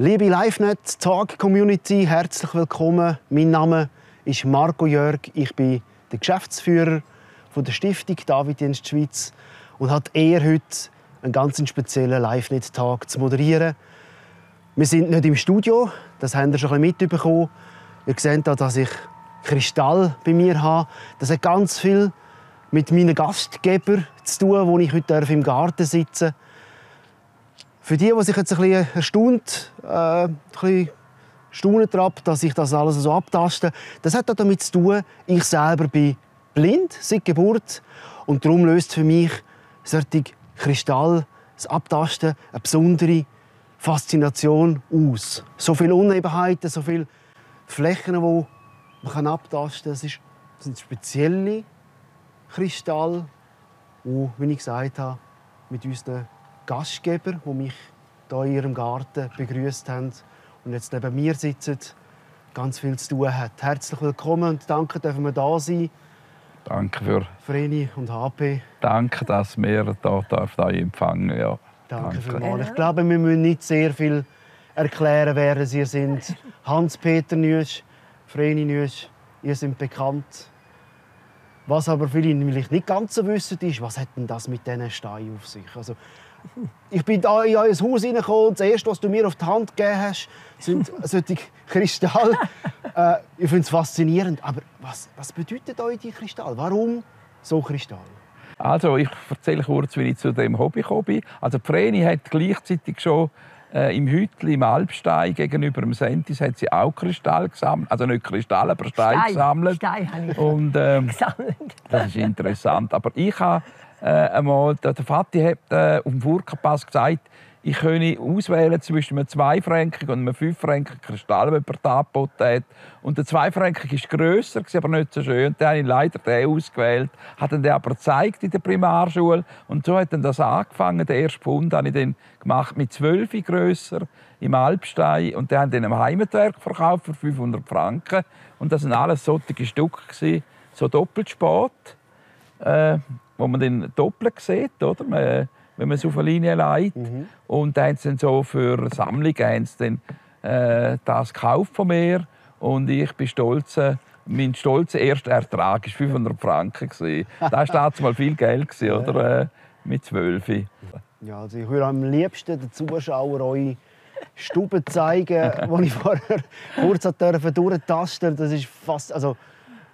Liebe LiveNet Talk Community, herzlich willkommen. Mein Name ist Marco Jörg. Ich bin der Geschäftsführer von der Stiftung Daviddienst Schweiz und hat eher heute einen ganz speziellen LiveNet Tag zu moderieren. Wir sind nicht im Studio, das habt ihr schon mitbekommen. Ihr seht hier, dass ich Kristall bei mir habe. Das hat ganz viel mit meinen Gastgebern zu tun, wo ich heute im Garten sitzen darf. Für die, die sich jetzt ein bisschen erstaunt, äh, ein bisschen staunen dass ich das alles so abtaste, das hat damit zu tun, ich selber bin blind seit Geburt und darum löst für mich solche Kristall, das Abtasten, eine besondere Faszination aus. So viele Unebenheiten, so viele Flächen, die man abtasten kann. Das sind spezielle Kristalle, die, wie ich gesagt habe, mit unseren Gastgebern, die mich hier in ihrem Garten begrüßt haben und jetzt neben mir sitzen, ganz viel zu tun hat. Herzlich willkommen und danke, dürfen wir da sein. Danke für Vreni und HP. Danke, dass wir hier empfangen ja. Danke, Danke. vielmals. Ich glaube, wir müssen nicht sehr viel erklären, wer Sie sind. Hans-Peter Nüsch, Vreni Nüsch, ihr seid bekannt. Was aber viele vielleicht nicht ganz so wissen, ist, was hat denn das mit diesen Steinen auf sich? Also, ich bin da in euer Haus reingekommen und das Erste, was du mir auf die Hand gegeben hast, sind solche Kristalle. äh, ich finde es faszinierend. Aber was, was bedeutet euch die Kristalle? Warum so Kristall? Also, ich erzähle kurz, wie ich zu dem Hobby gekommen bin. Also, Vreni hat gleichzeitig schon äh, im Hütli im Alpstein gegenüber dem Sentis hat sie auch Kristall gesammelt. Also nicht Kristall, aber Stein, Stein gesammelt. Stein habe ich Und, ähm, gesammelt. Das ist interessant. Aber ich habe äh, einmal, der Vati hat äh, auf dem Furkenpass gesagt, ich könne auswählen zwischen einem 2-Franken und einem 5-Franken Kristall, den er angeboten hat. Und der 2-Franken war grösser, aber nicht so schön. Dann habe ich leider den ausgewählt, hat den aber gezeigt in der Primarschule. Und so hat dann das angefangen. Den ersten Pfund habe ich dann gemacht mit 12 grösser im Alpstein. Und dann haben den im Heimatwerk verkauft für 500 Franken. Und das waren alles solche Stücke, so doppelt spät, äh, wo man dann doppelt sieht. Oder? Man, wenn man es auf eine Linie legt. Mhm. Und dann haben dann so für sie dann, äh, das gekauft von mir. Und ich bin stolz, äh, mein stolzer erster Ertrag war 500 Franken. Das war damals mal viel Geld, oder? Äh, mit 12. Ja, also ich würde am liebsten den Zuschauern eure Stube zeigen, die ich vorher kurz durchtasten durfte. Das ist fast... Also,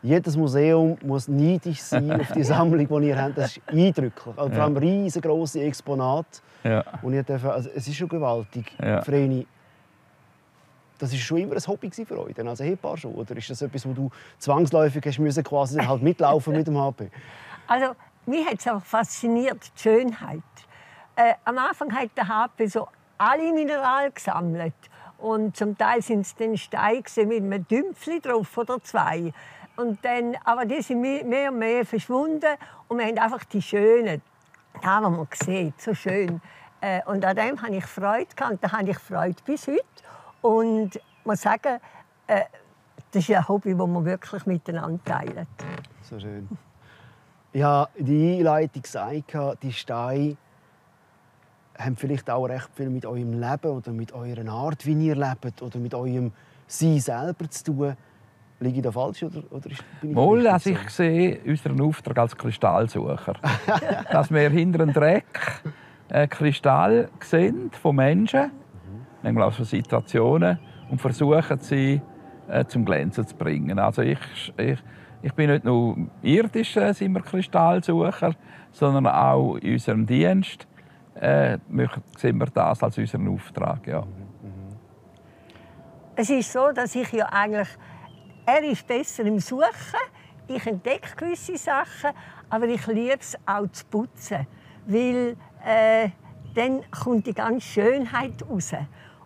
jedes Museum muss neidisch sein auf die Sammlung, die ihr habt. Das ist eindrücklich. Also, vor allem riesengroße Exponate. Ja. Und ich darf, also, es ist schon gewaltig. Ja. Vreni, das war schon immer ein Hobby für euch, als Ehepaar schon? Oder ist das etwas, wo du zwangsläufig hast müssen, quasi halt mitlaufen mit dem HP? Also, mich hat es auch fasziniert, die Schönheit. Äh, am Anfang hat der HP so alle Mineralien gesammelt. Und zum Teil sind es dann Steine mit einem Dümpfli drauf oder zwei. Und dann, aber die sind mehr und mehr verschwunden und wir haben einfach die schönen, da was man sieht, so schön. Äh, und an dem habe ich Freude gehabt. Da habe ich Freude bis heute. Und ich muss sagen, äh, das ist ein Hobby, das wir wirklich miteinander teilen. So schön. In der Einleitung gesagt, die Steine haben vielleicht auch recht viel mit eurem Leben oder mit eurer Art, wie ihr lebt oder mit eurem Sein selber zu tun. Liege ich da falsch oder, oder bin ich Wohl, also ich sehe unseren Auftrag als Kristallsucher. dass wir hinter einem Dreck äh, Kristall sehen von Menschen, mhm. manchmal von Situationen, und versuchen sie äh, zum Glänzen zu bringen. Also ich, ich, ich bin nicht nur irdisch äh, sind wir Kristallsucher, sondern auch in unserem Dienst äh, sehen wir das als unseren Auftrag. Ja. Mhm. mhm. Es ist so, dass ich ja eigentlich er ist besser im Suchen. Ich entdecke gewisse Sachen, aber ich liebe es auch zu putzen, weil äh, dann kommt die ganze Schönheit raus.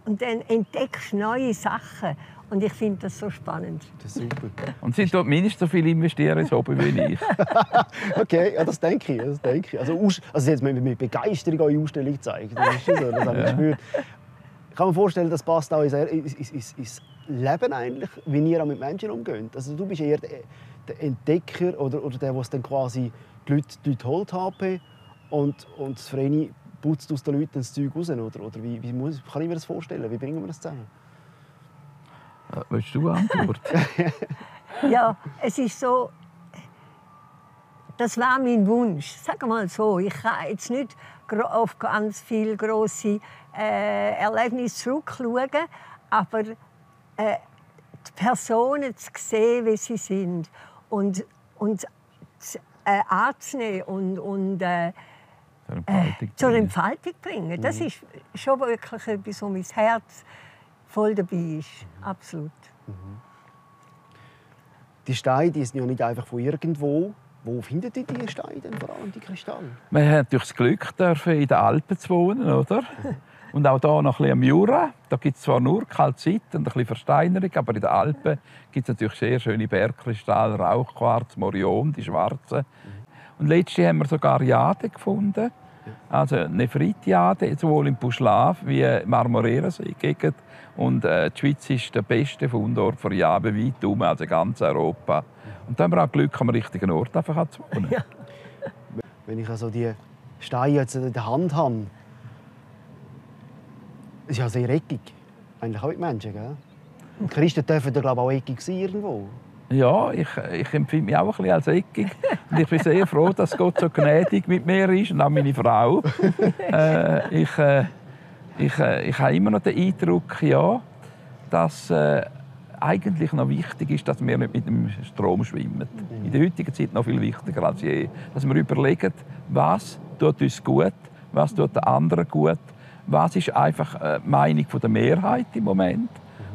Und dann entdeckst du neue Sachen. Und ich finde das so spannend. Das ist super. Und Sie dort mindestens so viel investieren ins Hobby wie ich. okay, ja, das denke ich. Das denke ich. Also, also jetzt mit, mit Begeisterung eure Ausstellung zeigen, das ist so, das habe ich gespürt. Ich kann mir vorstellen, das passt auch ins, ins, ins, ins Leben eigentlich, wie ihr auch mit Menschen umgeht. Also du bist eher der Entdecker oder, oder der, der dann quasi die Leute, die Leute holt HP und, und das Vreni putzt aus den Leuten das Zeug raus? Oder, oder wie, wie muss, kann ich mir das vorstellen? Wie bringen wir das zusammen? Äh, willst du antworten? Ja, es ist so, das war mein Wunsch. Sag mal so, ich kann jetzt nicht auf ganz viele große äh, Erlebnisse zurückschauen, aber äh, die Personen zu sehen, wie sie sind und, und zu, äh, anzunehmen und, und äh, Zur Entfaltung zur bringen. Entfaltung bringen. Das ist schon wirklich etwas, wo mein Herz voll dabei ist. Absolut. Die Steine die sind ja nicht einfach von irgendwo. Wo findet ihr die Steine denn vor allem, die Kristalle? Wir haben natürlich das Glück, dürfen in den Alpen zu wohnen, oder? Und auch hier noch ein bisschen am Jura. Da gibt es zwar nur Kalzit und ein bisschen Versteinerung, aber in den Alpen gibt es natürlich sehr schöne Bergkristalle, Rauchquarz, Morion, die schwarzen. Und letztes Jahr haben wir sogar Jade gefunden. Also Nephritiade, sowohl im Puschlav wie im Marmoreersee-Gegend. Und äh, die Schweiz ist der beste Fundort für Jade weit herum, also in ganz Europa. Und da haben wir auch Glück, am richtigen Ort einfach zu wohnen. Wenn ich also die Steine jetzt in der Hand habe, ist ja sehr eckig. Eigentlich auch die Menschen, gell? Und Christen dürfen ja, glaube ich, auch eckig sein irgendwo. Ja, ich, ich empfinde mich auch ein bisschen als eckig. Und ich bin sehr froh, dass Gott so gnädig mit mir ist und auch meine Frau. äh, ich, äh, ich, äh, ich habe immer noch den Eindruck, ja, dass äh, eigentlich noch wichtig ist, dass wir nicht mit dem Strom schwimmen. In der heutigen Zeit noch viel wichtiger als je. Dass wir überlegen, was tut uns gut, was tut den anderen gut, was ist einfach äh, die Meinung von der Mehrheit im Moment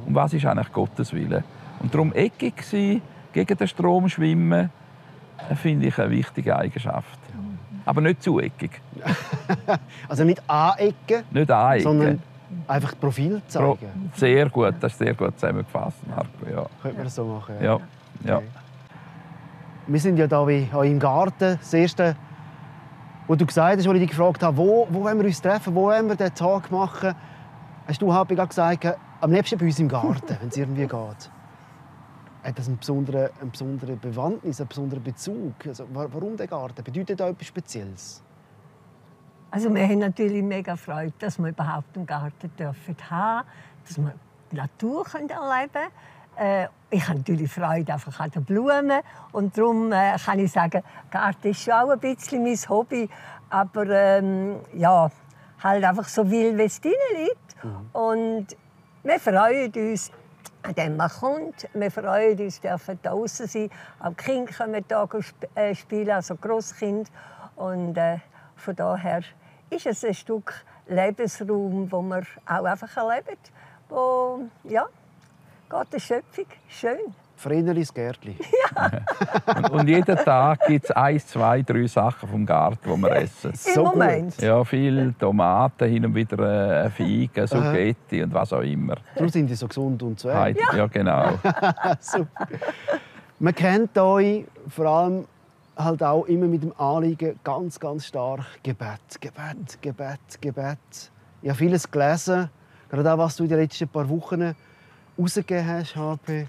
und was ist eigentlich Gottes Wille. Und darum eckig sein, gegen den Strom schwimmen, äh, finde ich eine wichtige Eigenschaft. Aber nicht zu eckig. Also nicht anecken, Nicht anecken. sondern einfach das Profil Pro- zeigen. Sehr gut, das ist sehr gut zusammengefasst, Marco. Ja. Könnte man das so machen? Ja. Ja. Okay. Wir sind ja hier im Garten. Das erste, wo du gesagt hast, als ich dich gefragt habe, wo, wo wollen wir uns treffen, wo wollen wir den Tag machen, hast du Happy gesagt, am liebsten bei uns im Garten, wenn es irgendwie geht. Hat das einen besonderen, eine besondere Bewandtnis, einen besonderen Bezug? Also, wa- warum der Garten? Bedeutet das etwas Spezielles? Also wir haben natürlich mega Freude, dass wir überhaupt einen Garten dürfen haben, dass wir die Natur erleben können. Äh, ich habe natürlich Freude einfach an den Blumen und darum äh, kann ich sagen, Garten ist schon auch ein bisschen mein Hobby, aber ähm, ja, halt einfach so will, wie es drin liegt. Und wir freuen uns, an dem man kommt. Wir freuen uns, dürfen draußen sein. Auch die Kinder können hier äh, spielen, also Grosskind. Und äh, von daher ist es ein Stück Lebensraum, wo wir auch einfach erleben. Wo, ja, Gottes Schöpfung, schön. Vrenelis Gärtli. Und, und jeden Tag gibt es eins, zwei, drei Sachen vom Garten, die wir essen. Im Moment. Ja, viel Tomaten, hin und wieder äh, Feigen, Spaghetti und was auch immer. Darum sind die so gesund und so. Ja, ja genau. Super. Man kennt euch vor allem halt auch immer mit dem Anliegen ganz, ganz stark Gebet, Gebet, Gebet, Gebet. Ich habe vieles gelesen, gerade auch, was du in den letzten paar Wochen rausgegeben hast, HP.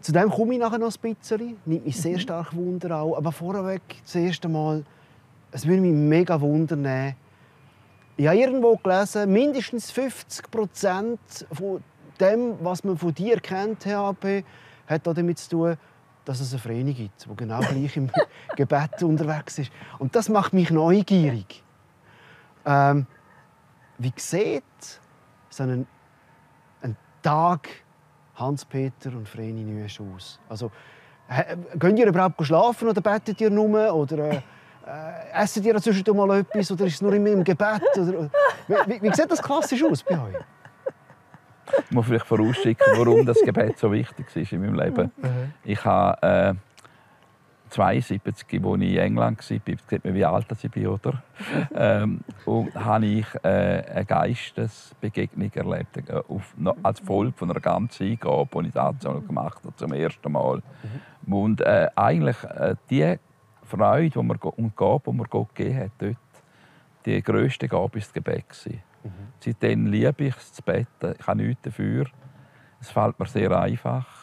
Zu dem komme ich nachher noch ein bisschen. Nimmt mich sehr stark Wunder auch. Aber vorweg, das erste Mal, es würde mich mega wundern. Ich habe irgendwo gelesen, mindestens 50 Prozent von dem, was man von dir kennt, HAP, hat damit zu tun, dass es eine Vereinigung gibt, die genau gleich im Gebet unterwegs ist. Und das macht mich neugierig. Ähm, wie sieht so ein Tag Hans-Peter und Vreni Nüesch aus? Also, gehen ihr überhaupt schlafen oder betet ihr nur? Oder äh, äh, essen ihr zwischendurch mal etwas? Oder ist es nur immer im Gebet? Oder, wie, wie, sieht das klassisch aus bei euch? Ich muss vielleicht vorausschicken, warum das Gebet so wichtig ist in meinem Leben. Ich habe äh, 72, als ich in England war, sieht man, wie alt ich bin, oder? ähm, und habe ich äh, eine Geistesbegegnung erlebt, äh, auf, noch als Folge von einer ganzen Eingabe, die ich dazu gemacht habe, zum ersten Mal. Und äh, eigentlich äh, die Freude die Go- und Gabe, die mir Gott gegeben hat, dort, die grösste Gabe war das Gebet. gewesen. Seitdem liebe ich es zu beten. Ich habe nichts dafür. Es fällt mir sehr einfach.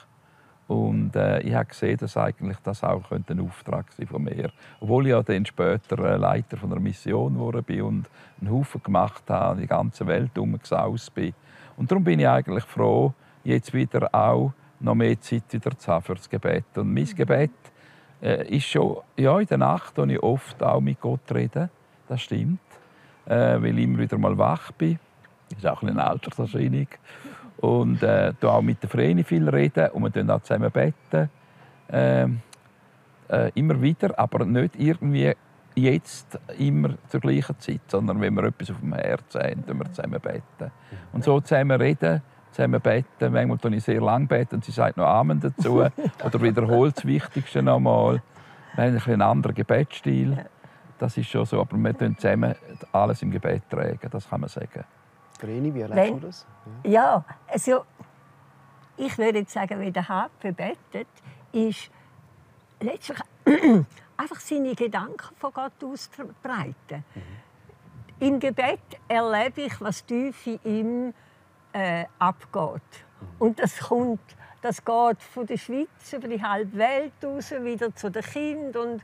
Und äh, ich habe gesehen, dass eigentlich das auch ein Auftrag sein von mir. Obwohl ich ja dann später äh, Leiter von einer Mission geworden bin und einen Haufen gemacht habe, die ganze Welt umgesaust bin. Und darum bin ich eigentlich froh, jetzt wieder auch noch mehr Zeit wieder zu haben für das Gebet. Und mein Gebet äh, ist schon ja, in der Nacht, wo ich oft auch mit Gott rede. Das stimmt. Äh, weil ich immer wieder mal wach bin. Das ist auch eine Alterserscheinung. Und äh, auch mit der Vreni viel reden und wir dann auch zusammen beten. Ähm, äh, immer wieder, aber nicht irgendwie jetzt immer zur gleichen Zeit, sondern wenn wir etwas auf dem Herzen haben, dann wir zusammen beten. Und so zusammen reden, zusammen beten. Manchmal bete ich sehr lang beten und sie sagt noch Amen dazu oder wiederholt das Wichtigste nochmal. Wir haben einen anderen Gebetsstil. Das ist schon so, aber wir tun zusammen alles im Gebet tragen, das kann man sagen. Vreni, wie erlebst du das? Ja, ja also ich würde jetzt sagen, wie der HP betet, ist letztlich einfach seine Gedanken von Gott ausbreiten. Mhm. Im Gebet erlebe ich, was tief in ihm äh, abgeht. Mhm. Und das kommt, das geht von der Schweiz über die halbe Welt raus, wieder zu den Kindern und,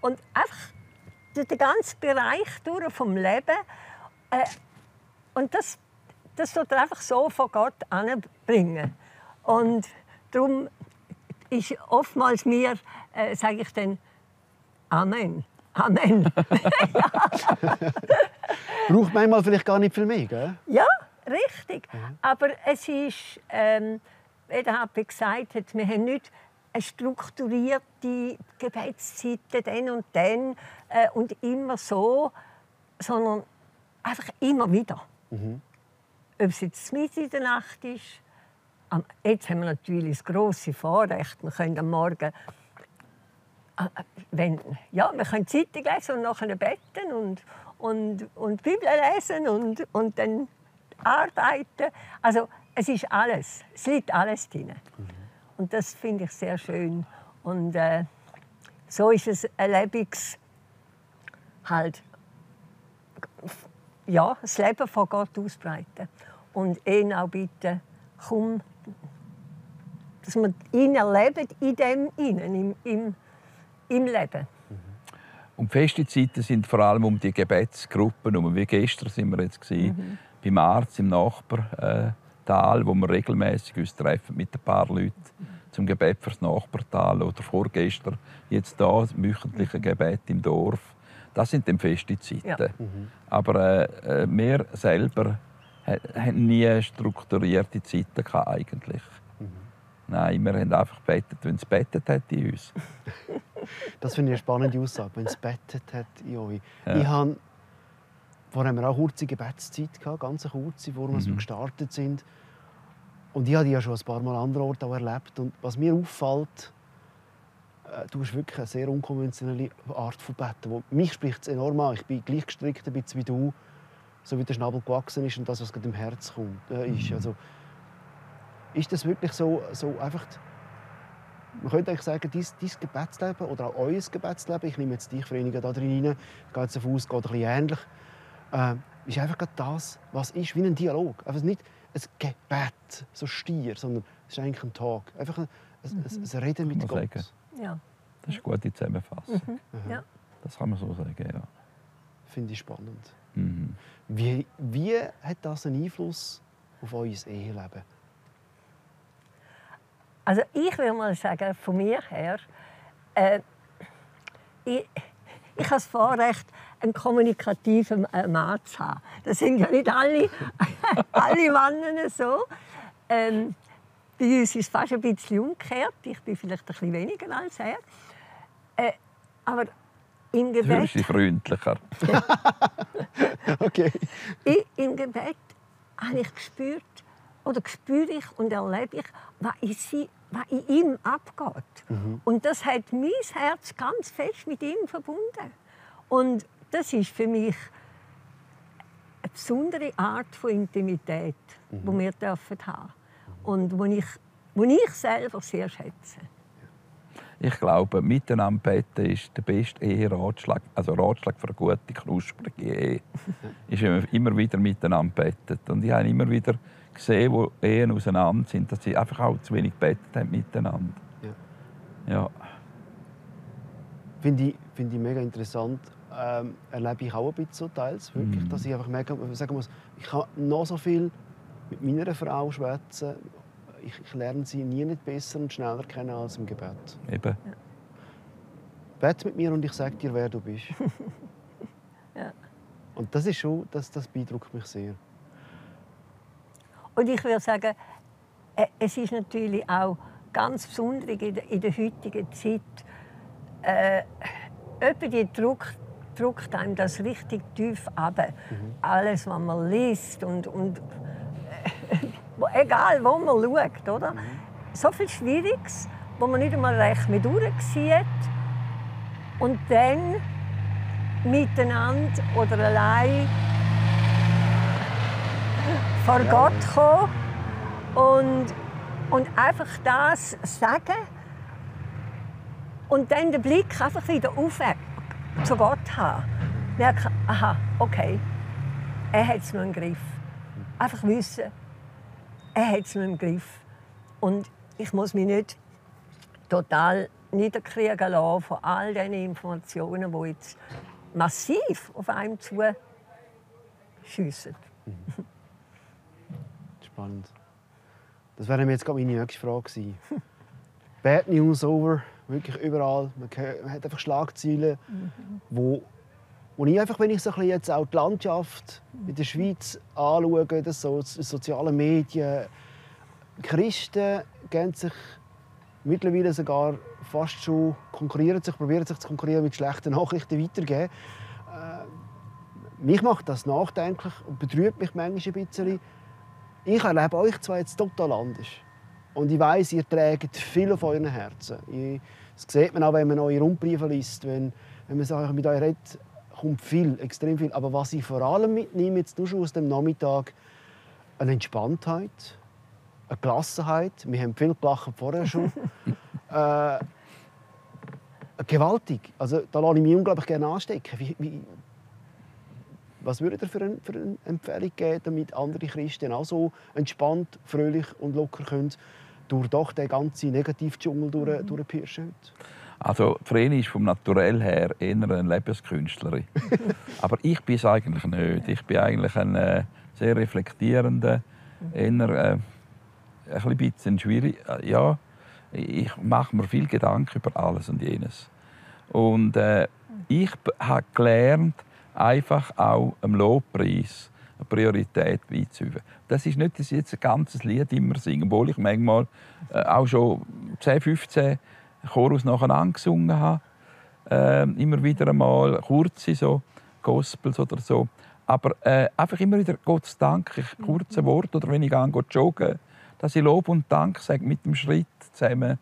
und einfach durch den ganzen Bereich durch vom Leben. Äh, und das, das tut er einfach so von Gott anbringen. Und darum ist oftmals mir, äh, sage ich dann, Amen. Amen. Braucht manchmal vielleicht gar nicht viel mehr, gell? Ja, richtig. Mhm. Aber es ist, ähm, wie der HP gesagt hat, wir haben nicht eine strukturierte Gebetszeiten, dann und dann äh, und immer so, sondern einfach immer wieder. Mhm. Ob es jetzt mitten in der Nacht ist, jetzt haben wir natürlich das grosse Vorrecht, wir können am Morgen äh, wenn, ja, wir können Zeitung lesen und nachher beten und, und, und Bibel lesen und, und dann arbeiten. Also es ist alles, es liegt alles drin. Mhm. Und das finde ich sehr schön. Und äh, so ist es ein Lebens halt ja, das Leben von Gott ausbreiten. Und ihn auch bitten, komm, dass wir ihn erleben in dem Innen, im, im, im Leben. Und feste Zeiten sind vor allem um die Gebetsgruppen. Um, wie gestern sind wir jetzt mhm. beim Arzt im Nachbartal, wo wir regelmäßig uns treffen mit ein paar Leuten zum Gebet fürs Nachbartal. Oder vorgestern jetzt da wöchentliche Gebet im Dorf. Das sind dann feste Zeiten. Ja. Mhm. Aber äh, äh wir selber haben nie strukturierte Zeiten gehabt, eigentlich. Mhm. Nein, wir haben einfach gebetet, wenn es bettet hat in uns. das finde ich eine spannende Aussage, wenn es bettet hat in euch. Ja. Ich habe, vorher haben wir auch kurze Gebetszeit gehabt, ganz kurze, bevor wir mhm. gestartet sind. Und ich habe die ja schon ein paar Mal an anderen Orten erlebt. Und was mir auffällt, du hast wirklich eine sehr unkonventionelle Art von Betten. Mich spricht es enorm an. Ich bin gleich gestrickt ein bisschen wie du, so wie der Schnabel gewachsen ist und das, was gerade im Herz kommt, äh, ist. Mhm. Also, ist das wirklich so, so einfach... Man könnte eigentlich sagen, dein, dein Gebetsleben oder auch euer Gebetsleben, ich nehme jetzt dich, Vereinigung, da drin rein, gehe jetzt davon aus, geht ein bisschen ähnlich, äh, ist einfach das, was ist, wie ein Dialog. Einfach nicht ein Gebet, so Stier, sondern es ist eigentlich ein Tag. Einfach ein, ein, ein, ein Reden mit Gott. Sagen. Ja. Das ist eine gute Zusammenfassung. Mhm. Ja. Das kann man so sagen, ja. Finde ich spannend. Mhm. Wie, wie hat das einen Einfluss auf euer Eheleben? Also ich würde mal sagen, von mir her, äh, ich, ich habe das Vorrecht, einen kommunikativen Mann zu haben. Das sind ja nicht alle, alle Männer so. Ähm, bei uns ist es fast ein bisschen umgekehrt. Ich bin vielleicht ein bisschen weniger als er. Äh, aber im Gebet... Du bist freundlicher. okay. Ich, Im Gebet habe ich gespürt, oder spüre ich und erlebe ich, was in, sie, was in ihm abgeht. Mhm. Und das hat mein Herz ganz fest mit ihm verbunden. Und das ist für mich eine besondere Art von Intimität, mhm. die wir dürfen haben und die ich, die ich selber sehr schätze. Ich glaube, miteinander beten ist der beste Eheratschlag, also Ratschlag für eine gute, knusprige Ehe, ist immer wieder miteinander betet. Und ich habe immer wieder gesehen, wo Ehen auseinander sind, dass sie einfach auch zu wenig bettet haben miteinander. Ja. Ja. Finde ich, finde ich mega interessant. Ähm, erlebe ich auch ein bisschen so teils, wirklich, Mhm. dass ich einfach merke, sagen muss, ich kann noch so viel mit meiner Frau schwätzen. Ich, ich lerne sie nie nicht besser und schneller kennen als im Gebet. Eben. Bett mit mir und ich sage dir, wer du bist. Ja. Und das ist schon, das, das beeindruckt mich sehr. Und ich würde sagen, äh, es ist natürlich auch ganz besonders in der, in der heutigen Zeit, äh, die Druck, drückt einem das richtig tief ab. Alles, was man liest und, und egal, wo man schaut, oder? So viel Schwieriges, wo man nicht einmal recht mit durchsieht. Und dann miteinander oder allein vor Gott kommen und, und einfach das sagen und dann den Blick einfach wieder auf zu Gott haben. Merken, aha, okay, er hat es noch im Griff. Einfach wissen, er hat es noch im Griff. Und ich muss mich nicht total niederkriegen lassen von all diesen Informationen, die jetzt massiv auf einem zuschiessen. Spannend. Das wäre mir jetzt gerade meine nächste Frage gewesen. Bad News over, wirklich überall. Man, hört- man hat einfach Schlagzeilen, wo, wo ich einfach, wenn ich so jetzt auch die Landschaft in der Schweiz anschaue, das so, die sozialen Medien, Christen gehen sich mittlerweile sogar fast schon konkurrieren sich, probieren sich zu konkurrieren mit schlechten Nachrichten weitergeben. Äh, mich macht das nachdenklich und betrübt mich manchmal ein bisschen. Ich erlebe euch zwar jetzt total anders. Und ich weiß, ihr trägt viel auf euren Herzen. Ich, das sieht man auch, wenn man eure Rundbriefe liest. Wenn, wenn man mit euch redet, kommt viel, extrem viel. Aber was ich vor allem mitnehme, jetzt nur schon aus dem Nachmittag, eine Entspanntheit, eine Gelassenheit. Wir haben viel gelacht vorher schon. äh, gewaltig. Also, da lasse ich mich unglaublich gerne anstecken. Wie, wie, was würdet ihr für, ein, für eine Empfehlung geben, damit andere Christen auch so entspannt, fröhlich und locker können durch doch den ganzen Negativdschungel durch, durchpirschen heute? Also Vreni ist vom Naturell her eher eine Lebenskünstlerin. Aber ich bin es eigentlich nicht. Ich bin eigentlich ein äh, sehr reflektierender, eher äh, ein bisschen schwierig. äh, Ja, ich mache mir viel Gedanken über alles und jenes. Und äh, ich habe gelernt, einfach auch im Lobpreis eine Priorität beizuüben. Das ist nicht, dass ich jetzt ein ganzes Lied immer singe, obwohl ich manchmal äh, auch schon 10, 15 Chorus nacheinander gesungen habe. Ähm, immer wieder einmal kurze so Gospels oder so. Aber äh, einfach immer wieder Gottes Dank, ich kurze Wort oder wenn ich gehe joggen, dass ich Lob und Dank sage mit dem Schritt zusammen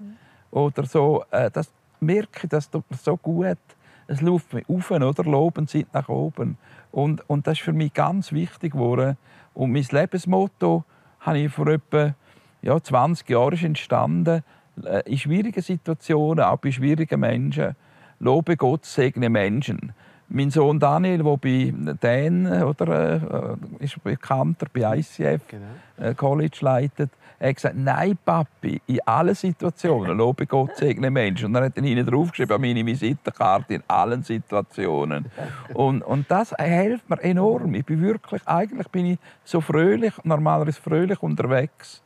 oder so. Äh, das merke ich, das tut mir so gut. Es läuft mich auf, oder? Loben zieht nach oben. Und, und das ist für mich ganz wichtig geworden. Und mein Lebensmotto habe ich vor etwa ja, 20 Jahren ist entstanden. Äh, In schwierigen Situationen, auch bei schwierigen Menschen, lobe Gott, segne Menschen. Mein Sohn Daniel, der bei Dan oder, äh, ist bekannter bei ICF Genau. äh, College leitet, er hat gesagt, nein, Papi, in allen Situationen lobe Gott, segne Menschen. Und er hat dann hinten draufgeschrieben, an meine Visitenkarte, in allen Situationen. Und, und das hilft mir enorm. Ich bin wirklich, eigentlich bin ich so fröhlich, normalerweise fröhlich unterwegs.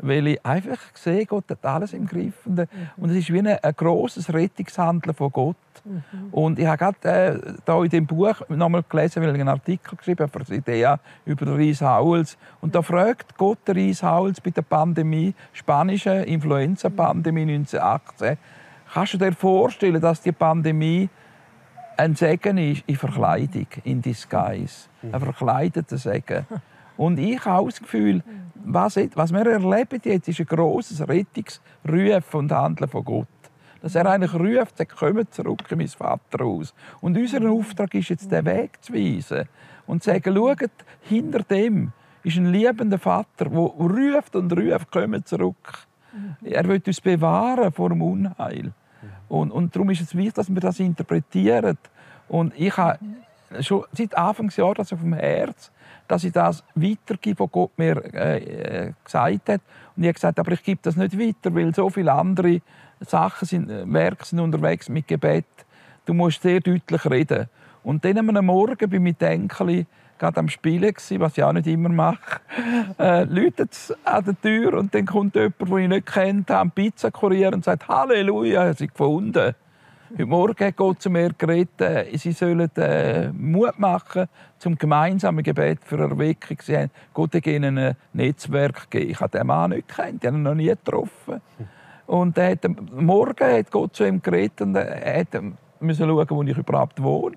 Weil ich einfach sehe, Gott hat alles im Griff. Und, äh, und es ist wie ein, ein grosses Rettungshandeln von Gott. Und ich habe gerade äh, da in dem Buch nochmal gelesen, weil ich einen Artikel geschrieben habe für die Idea über den Reis Howells. Und da fragt Gott den Reis Howells bei der Pandemie, spanische Influenza-Pandemie 1918, kannst du dir vorstellen, dass die Pandemie ein Segen ist in Verkleidung, in Disguise. Ein verkleideter Segen. Und ich habe das Gefühl, was, was wir erleben jetzt, ist ein grosses Rettungsrufen und Handeln von Gott. Dass er eigentlich ruft, sagt, kommt zurück in mein Vaterhaus. Und unser Auftrag ist jetzt, den Weg zu weisen. Und zu sagen, schaut, hinter dem ist ein liebender Vater, der ruft und ruft, kommt zurück. Er will uns bewahren vor dem Unheil. Und, und darum ist es wichtig, dass wir das interpretieren. Und ich habe schon seit Anfangsjahr auf dem Herz, dass ich das weitergebe, was Gott mir äh, gesagt hat. Und ich habe gesagt, aber ich gebe das nicht weiter, weil so viele andere Sachen sind, äh, Werke sind unterwegs mit Gebet. Du musst sehr deutlich reden. Und dann am Morgen ich mit Enkel gerade am Spielen was ich auch nicht immer mache. Äh, läutet an der Tür und dann kommt jemand, den ich nicht kennt, am Pizzakurier und sagt Halleluja, sie gefunden. Heute Morgen hat Gott zu mir geredet, äh, sie sollen äh, Mut machen zum gemeinsamen Gebet für Erweckung. Sie haben Gott hat ihnen ein Netzwerk gegeben. Ich habe den Mann nicht kennt, ich habe ihn noch nie getroffen. Und er hat, morgen hat Gott zu ihm geredet und er musste schauen, wo ich überhaupt wohne.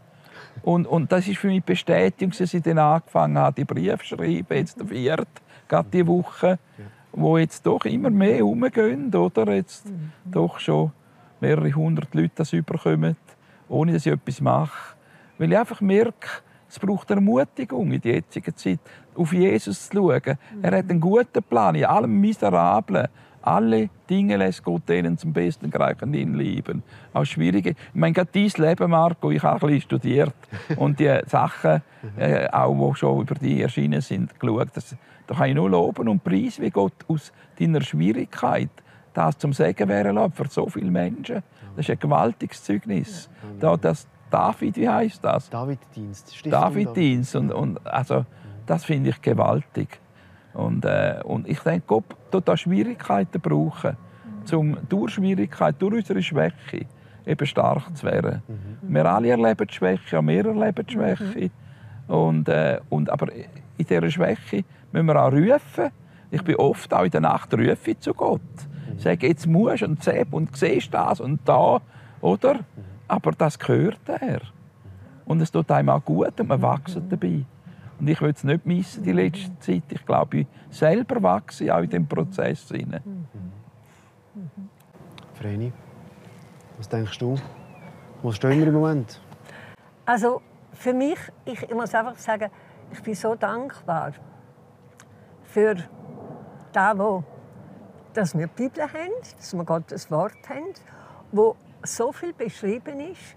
Und, und das ist für mich Bestätigung, dass ich dann angefangen habe, die Briefe zu schreiben, jetzt der vierte, gerade diese Woche, wo jetzt doch immer mehr herumgehen, oder? Jetzt mhm. doch schon mehrere hundert Leute das überkommen, ohne dass ich etwas mache. Weil ich einfach merke, es braucht Ermutigung in der jetzigen Zeit, auf Jesus zu schauen. Mhm. Er hat einen guten Plan in allem Miserablen. Alle Dinge lässt Gott denen zum Besten gereichen in Leben. Auch schwierige. Ich meine, gerade dein Leben, Marco, ich habe ein bisschen studiert und die Sachen, äh, auch die schon über die erschienen sind, geschaut. Das, da kann ich nur loben und preisen, wie Gott aus deiner Schwierigkeit das zum Segen wäre für so viele Menschen. Das ist ein gewaltiges Zeugnis. Da, das David, wie heißt das? David-Dienst. David-Dienst. Und, und, also, das finde ich gewaltig. Und, äh, und ich denke, Gott tut da Schwierigkeiten brauchen, um durch Schwierigkeiten, durch unsere Schwäche eben stark zu werden. Mhm. Wir alle erleben die Schwäche, auch wir erleben die Schwäche. Mhm. Und, äh, und, aber in dieser Schwäche müssen wir auch rufen. Ich bin oft auch in der Nacht rufe zu Gott. Sage, jetzt musst du und sehst und siehst das und da, oder? Aber das gehört er. Und es tut einem auch gut und man wächst dabei. Und ich will es nicht missen, die letzte Zeit. Ich glaube, ich selber wachse auch in diesem Prozess. Mhm. Vreni, was denkst du? Wo stehen wir im Moment? Also für mich, ich, ich muss einfach sagen, ich bin so dankbar für das, wo, dass wir die Bibel haben, dass wir Gottes Wort haben, wo so viel beschrieben ist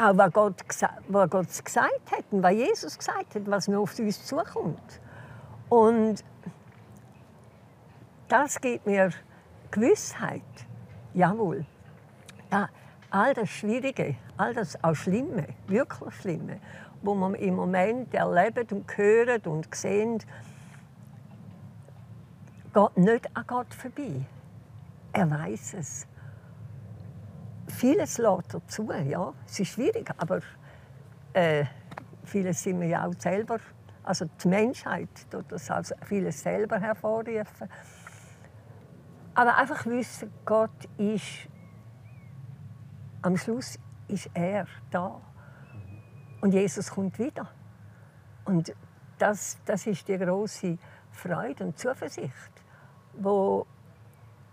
auch was Gott, was Gott gesagt hat und was Jesus gesagt hat, was mir auf uns zukommt. Und das gibt mir Gewissheit, jawohl, da, all das Schwierige, all das auch Schlimme, wirklich Schlimme, wo man im Moment erleben und hören und sehen, geht nicht an Gott vorbei. Er weiß es vieles lässt dazu, ja. Es ist schwierig, aber äh, vieles sind wir ja auch selber, also die Menschheit tut das also vieles selber hervorrufen. Aber einfach wissen, Gott ist, am Schluss ist er da. Und Jesus kommt wieder. Und das, das ist die große Freude und Zuversicht, wo,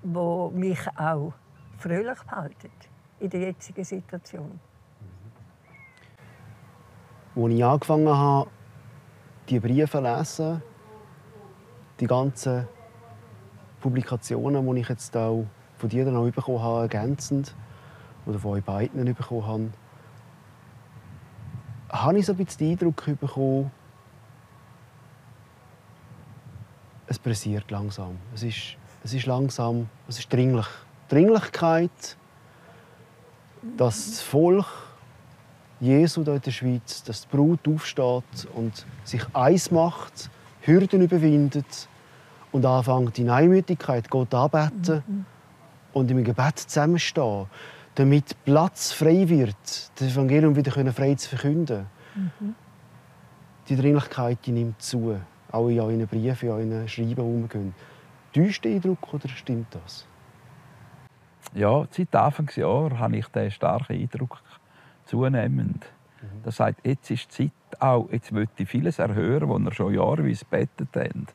wo mich auch fröhlich behalten in der jetzigen Situation. Als ich angefangen habe, die Briefe zu lesen, die ganzen Publikationen, die ich jetzt auch von dir dann auch bekommen habe, ergänzend, oder von euch beiden bekommen habe, habe ich so ein bisschen den Eindruck bekommen, es pressiert langsam. Es ist, es ist langsam, es ist dringlich. Dringlichkeit dass das Volk Jesu in der Schweiz, dass die Brut aufsteht und sich eins macht, Hürden überwindet und anfängt in Einmütigkeit Gott anbeten mhm. und im Gebet zusammenstehen, damit Platz frei wird, das Evangelium wieder frei zu verkünden. Mhm. Die Dringlichkeit die nimmt zu, auch in euren Briefen, in euren Schreiben umgehen. Täuscht der Eindruck oder stimmt das? ja, seit Anfangsjahr habe ich den starken Eindruck zunehmend. Mhm. Das heißt, jetzt ist die Zeit auch, jetzt möchte ich vieles erhören, was wir schon jahreweise bettet haben.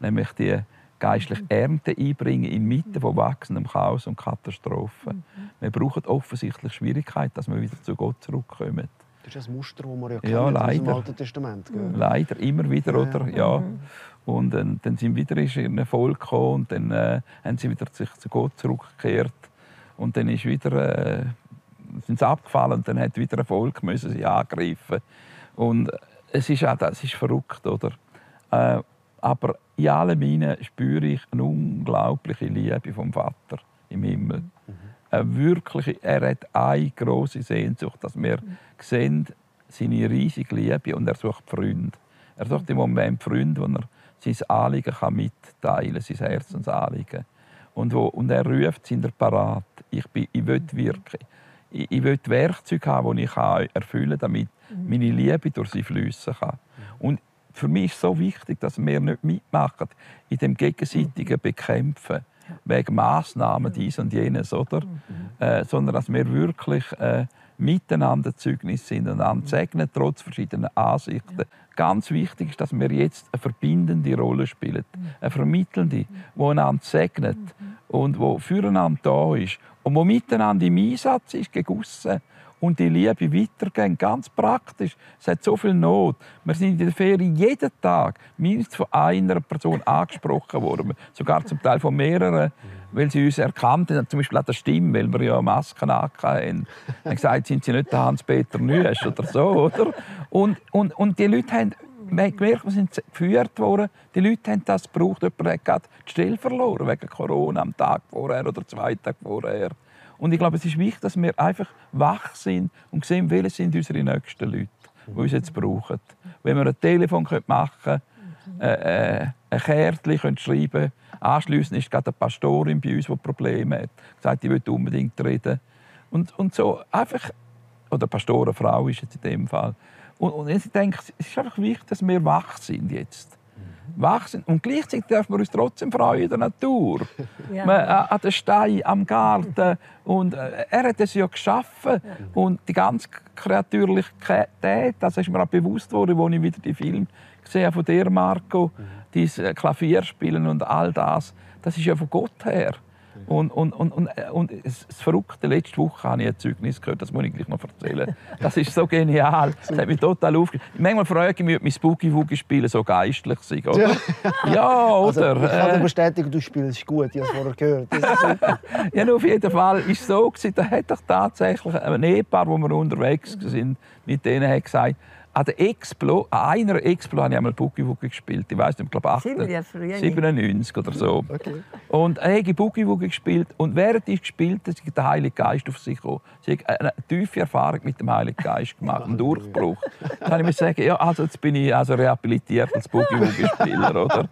Nämlich die geistliche Ernte einbringen inmitten von wachsendem Chaos und Katastrophen. Mhm. Wir brauchen offensichtlich Schwierigkeiten, dass wir wieder zu Gott zurückkommen. Das ist ein Muster, das wir ja kennen ja, leider. aus dem Alten Testament. Gell? Leider, immer wieder, ja. oder? Ja. Mhm. Und äh, dann sind wieder in ein Volk gekommen und dann äh, haben sie wieder sich zu Gott zurückgekehrt. Und dann ist wieder, äh, sind sie abgefallen und dann hat wieder Erfolg müssen sie angreifen. Und es ist auch, das ist verrückt, oder? Äh, aber in allem hinein spüre ich eine unglaubliche Liebe vom Vater im Himmel. Mhm. Eine wirkliche, er hat eine große Sehnsucht, dass wir mhm. sehen, seine riesige Liebe und er sucht Freunde. Er sucht im Moment Freunde, wo er sein Anliegen kann mitteilen kann, sein Herzensanliegen. Und, wo, und er ruft, sind er parat. Ich, bin, ich will wirken. Ich, ich will Werkzeuge haben, die ich erfüllen kann, damit meine Liebe durch sie fließen kann. Und für mich ist es so wichtig, dass wir nicht mitmachen in dem gegenseitigen Bekämpfen wegen Massnahmen dies und jenes, oder? Äh, sondern dass wir wirklich äh, miteinander Zeugnis sind und einander segnen, trotz verschiedener Ansichten. Ganz wichtig ist, dass wir jetzt eine verbindende Rolle spielen, eine vermittelnde, die einander segnet und wo füreinander da ist und wo miteinander im Einsatz ist gegen und die Liebe weitergehen. Ganz praktisch. Es hat so viel Not. Wir sind in der Ferien jeden Tag mindestens von einer Person angesprochen worden. Sogar zum Teil von mehreren, weil sie uns erkannt haben. Zum Beispiel an der Stimme, weil wir ja Masken hatten. haben gesagt, sind sie nicht Hans-Peter Nüesch oder so. Oder? Und, und, und die Leute haben gemerkt, wir sind geführt worden. Die Leute haben das gebraucht. Jemand hat die Stelle verloren wegen Corona am Tag vorher oder zwei Tage vorher. Und ich glaube, es ist wichtig, dass wir einfach wach sind und sehen, welche sind unsere nächsten Leute, die uns jetzt brauchen. Wenn wir ein Telefon machen können, äh, äh, ein Kärtchen schreiben können, anschliessend ist gerade eine Pastorin bei uns, die Probleme hat, sagt, die will unbedingt reden. Und, und so einfach, oder Pastorenfrau ist jetzt in dem Fall. Und, und ich denke, es ist einfach wichtig, dass wir wach sind jetzt wachsen. Und gleichzeitig dürfen wir uns trotzdem freuen in der Natur. Ja. Man, äh, an den Steinen, am Garten. Und äh, er hat es ja geschaffen. Ja. Und die ganze Kreatürlichkeit, das ist mir auch bewusst worden, als ich wieder die Film gesehen von dir, Marco. Mhm. Dieses Klavierspielen und all das, das ist ja von Gott her. Und, und, und, und, äh, und das Verrückte, letzte Woche habe ich ein Zeugnis gehört, das muss ich gleich noch erzählen. Das ist so genial. Das hat mich total aufgeregt. Manchmal frage ich mich, ob mein Spooky Woogie spielen so geistlich ist, oder? Ja, ja oder? Also, ich kann dir bestätigen, du spielst gut, ich habe es vorher gehört. ja, auf jeden Fall war es so, da hat doch tatsächlich ein Ehepaar, wo wir unterwegs waren, mit denen hat gesagt, an der Explo, an einer Explo habe ich einmal Boogie Woogie gespielt. Ich weiß nicht, ich glaube 97 oder so. Okay. Und ich habe Boogie Woogie gespielt und während ich gespielt habe, ist der Heilige Geist auf sich gekommen. Sie hat eine tiefe Erfahrung mit dem Heiligen Geist gemacht, einen Durchbruch. Dann kann ich mir sagen, ja, also jetzt bin ich also rehabilitiert als Boogie Woogie Spieler, oder?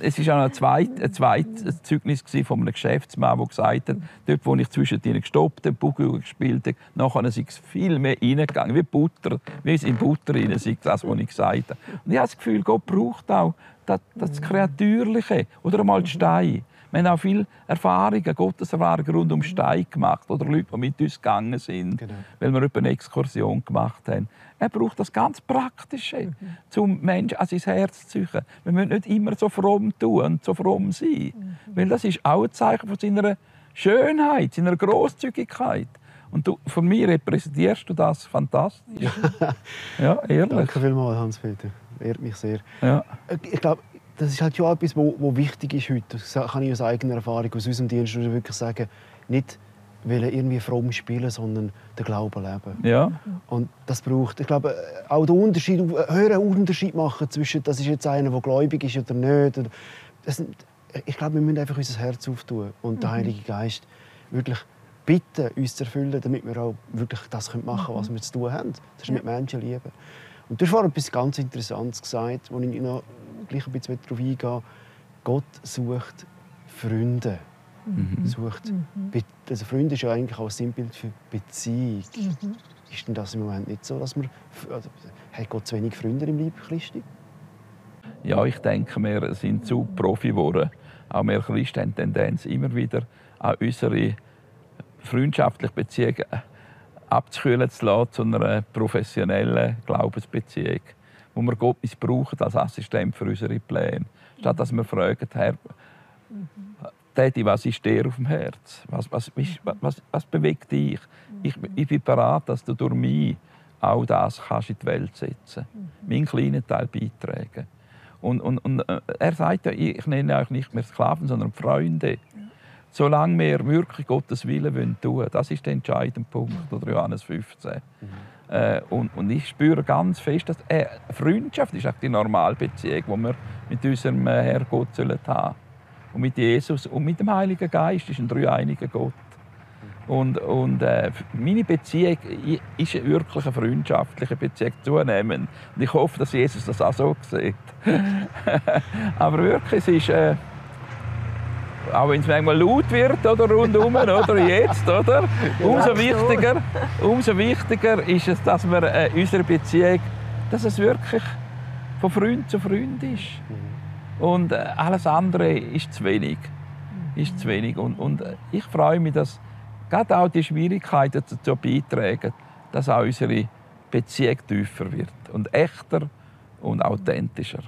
Es war auch noch ein zweites, ein zweites Zeugnis von einem Geschäftsmann, der gesagt hat, dort, wo ich zwischen ihnen gestoppt habe, Boogie Woogie gespielt habe, nachher ist es viel mehr reingegangen, wie Butter, wie es in Butter drin, sei das, was ich gesagt habe. Und ich habe das Gefühl, Gott braucht auch das, das Kreatürliche oder einmal die Steine. Wir haben auch viele Erfahrungen, Gotteserfahrungen rund um Stein gemacht oder Leute, die mit uns gegangen sind, genau. weil wir eine Exkursion gemacht haben. Er braucht das ganz Praktische, mhm. um Menschen an sein Herz zu ziehen. Wir müssen nicht immer so fromm tun und so fromm sein, mhm. weil das ist auch ein Zeichen von seiner Schönheit, seiner Großzügigkeit. Und du, von mir repräsentierst du das fantastisch. Ja, ja ehrlich. Danke vielmals, Hans-Peter. Ehrt mich sehr. Ja. Ich glaube, das ist halt schon etwas, was wichtig ist heute. Das kann ich aus eigener Erfahrung, aus unserem Dienst wirklich sagen. Nicht wollen irgendwie fromm spielen, sondern den Glauben leben. Ja. Und das braucht, ich glaube, auch den Unterschied, höheren Unterschied machen zwischen, das ist jetzt einer, der gläubig ist oder nicht. Das, ich glaube, wir müssen einfach unser Herz auftun und mhm. der Heilige Geist wirklich bitten, uns zu erfüllen, damit wir auch wirklich das machen können, was wir zu tun haben. Das ist mit Menschen lieben. Und du hast vorhin etwas ganz Interessantes gesagt, wo ich noch gleich ein bisschen darauf eingehe. Gott sucht Freunde. Mhm. Sucht mhm. also Freunde ist ja eigentlich auch ein Sinnbild für Beziehung. Mhm. Ist denn das im Moment nicht so, dass man also, hat Gott zu wenig Freunde im Leib Christi? Ja, ich denke, wir sind zu Profi geworden. Auch wir Christen haben Tendenz immer wieder an unsere freundschaftliche Beziehung abzukühlen zu lassen zu einer professionellen Glaubensbeziehung, wo wir Gott missbrauchen als Assistent für unsere Pläne. Statt dass wir fragen, Herr, Daddy, was ist dir auf dem Herz? Was, was, was, was bewegt dich? Ich, ich bin bereit, dass du durch mich auch das kannst in die Welt setzen kannst. Meinen kleinen Teil beitragen. Und, und, und äh, er sagt ja, ich nenne euch nicht mehr Sklaven, sondern Freunde. Solange wir wirklich Gottes Willen wollen tun. Das ist der entscheidende Punkt, oder Johannes 15. Mhm. Äh, und, und, ich spüre ganz fest, dass äh, Freundschaft ist auch die Normalbeziehung, die wir mit unserem äh, Herrgott haben sollen. Und mit Jesus und mit dem Heiligen Geist ist ein dreieiniger Gott. Und, und äh, meine Beziehung ist wirklich eine freundschaftliche Beziehung zunehmend. Und ich hoffe, dass Jesus das auch so sieht. Aber wirklich, es ist... Äh, auch wenn es manchmal laut wird oder rundum oder jetzt, oder? Umso wichtiger, umso wichtiger ist es, dass wir äh, unsere Beziehung, dass es wirklich von Freund zu Freund ist. Und äh, alles andere ist zu wenig. Ist zu wenig. Und, und äh, ich freue mich, dass gerade auch die Schwierigkeiten dazu beitragen, dass auch unsere Beziehung tiefer wird und echter und authentischer.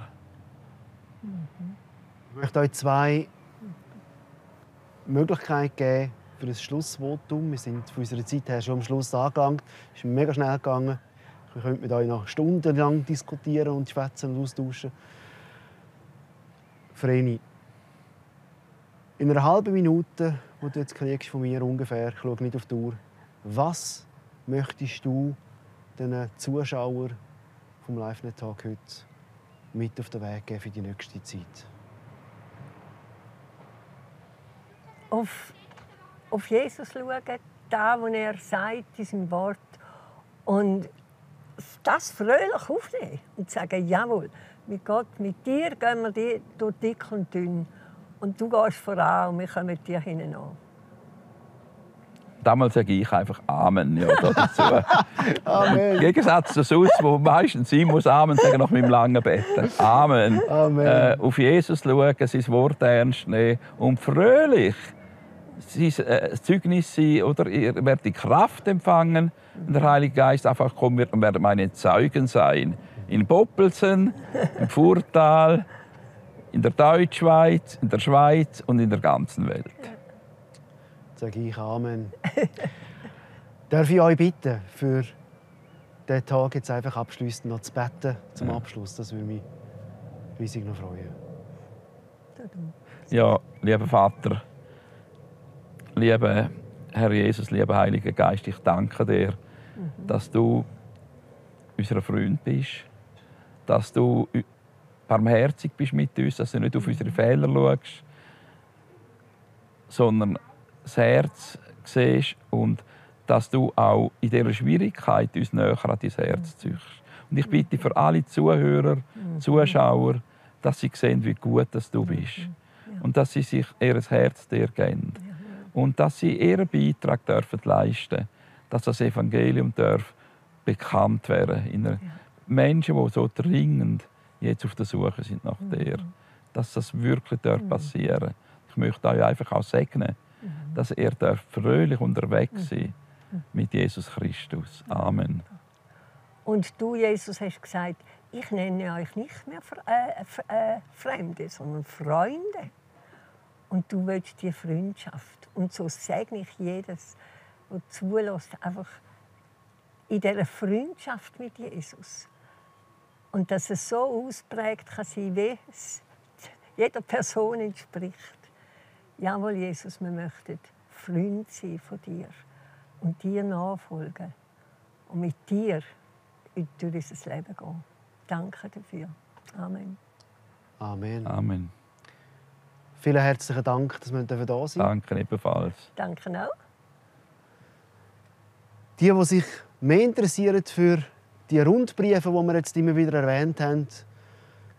Ich möchte euch zwei Möglichkeiten geben für ein Schlussvotum. Wir sind von unserer Zeit her schon am Schluss angelangt. Es ist mega schnell gegangen. Wir können mit euch noch stundenlang diskutieren und schwätzen und austauschen. Vreni, in einer halben Minute, die du jetzt kriegst von mir ungefähr, ich schaue nicht auf die Uhr, was möchtest du den Zuschauern vom Live-Net-Tag heute mit auf den Weg geben für die nächste Zeit? Auf, auf Jesus schauen, da, wo er sagt, diesem Wort, und das fröhlich aufnehmen und sagen, jawohl, mit Gott, mit dir gehen wir durch dick und dünn. Und du gehst voran und wir kommen dir hinten an. Damals sage ich einfach Amen ja, dazu. Amen. Im Gegensatz zu sonst, wo meistens ich muss Amen sagen nach meinem langen Bett. Amen. Amen. Äh, auf Jesus schauen, sein Wort ernst nehmen und fröhlich sein äh, Zeugnis sein, oder ihr werdet die Kraft empfangen und der Heilige Geist einfach kommen wird und werden meine Zeugen sein in Poppelsen, im Furtal, in der Deutschschweiz, in der Schweiz und in der ganzen Welt. Sage ich Amen. Darf ich euch bitten, für diesen Tag jetzt einfach abschließend noch zu beten zum Abschluss? Das würde mich riesig noch freuen. Ja, lieber Vater, lieber Herr Jesus, lieber Heiliger Geist, ich danke dir, mhm. dass du unser Freund bist dass du barmherzig bist mit uns, dass du nicht auf unsere Fehler schaust, sondern das Herz siehst und dass du auch in dieser Schwierigkeit uns näher an dein Herz ziehst. Und ich bitte für alle Zuhörer, Zuschauer, dass sie sehen, wie gut dass du bist. Und dass sie sich ihr Herz dir geben. Und dass sie ihren Beitrag dürfen leisten dass das Evangelium darf bekannt werden in einer Menschen, die so dringend jetzt auf der Suche sind nach mhm. dir, dass das wirklich mhm. passieren darf. Ich möchte euch einfach auch segnen, mhm. dass ihr fröhlich unterwegs sein mit Jesus Christus. Amen. Und du, Jesus, hast gesagt, ich nenne euch nicht mehr äh, äh, Fremde, sondern Freunde. Und du willst die Freundschaft. Und so segne ich jedes, der zulässt, einfach in dieser Freundschaft mit Jesus. Und dass es so ausprägt kann sein, wie es jeder Person entspricht. Jawohl, Jesus, wir möchten Freund sein von dir und dir nachfolgen und mit dir durch unser Leben gehen. Danke dafür. Amen. Amen. Amen. Vielen herzlichen Dank, dass wir da sind. Danke ebenfalls. Danke auch. Die, die sich mehr interessieren für die Rundbriefe, die wir jetzt immer wieder erwähnt haben,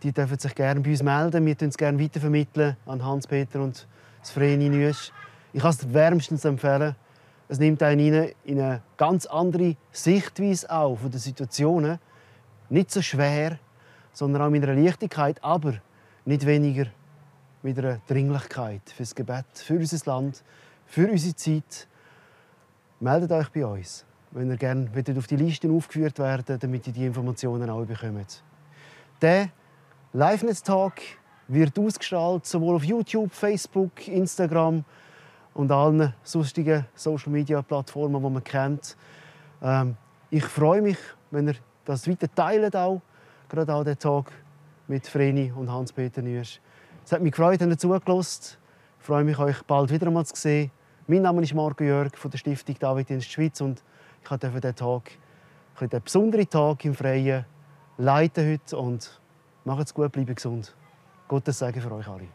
die dürfen sich gerne bei uns melden. Wir vermitteln es gerne weitervermitteln an Hans-Peter und das Vreni Nüsch. Ich kann es wärmstens empfehlen. Es nimmt einen in eine ganz andere Sichtweise auf von den Situationen. Nicht so schwer, sondern auch mit einer Leichtigkeit, aber nicht weniger mit einer Dringlichkeit fürs Gebet, für unser Land, für unsere Zeit. Meldet euch bei uns wenn ihr gerne auf die Liste aufgeführt werden damit ihr die Informationen auch bekommt. Der Live-Netz-Talk wird ausgestrahlt sowohl auf YouTube, Facebook, Instagram und allen sonstigen Social-Media-Plattformen, die man kennt. Ähm, ich freue mich, wenn ihr das weiter teilt, auch, gerade auch den Talk mit Vreni und Hans-Peter Nürsch. Es hat mich gefreut, dass ihr zugelassen freue mich, euch bald wieder einmal zu sehen. Mein Name ist Marco Jörg von der Stiftung David in der Schweiz und ich durfte diesen Tag, einen besonderen Tag im Freien leiten heute und macht's gut, bleibt gesund. Gottes Segen für euch alle.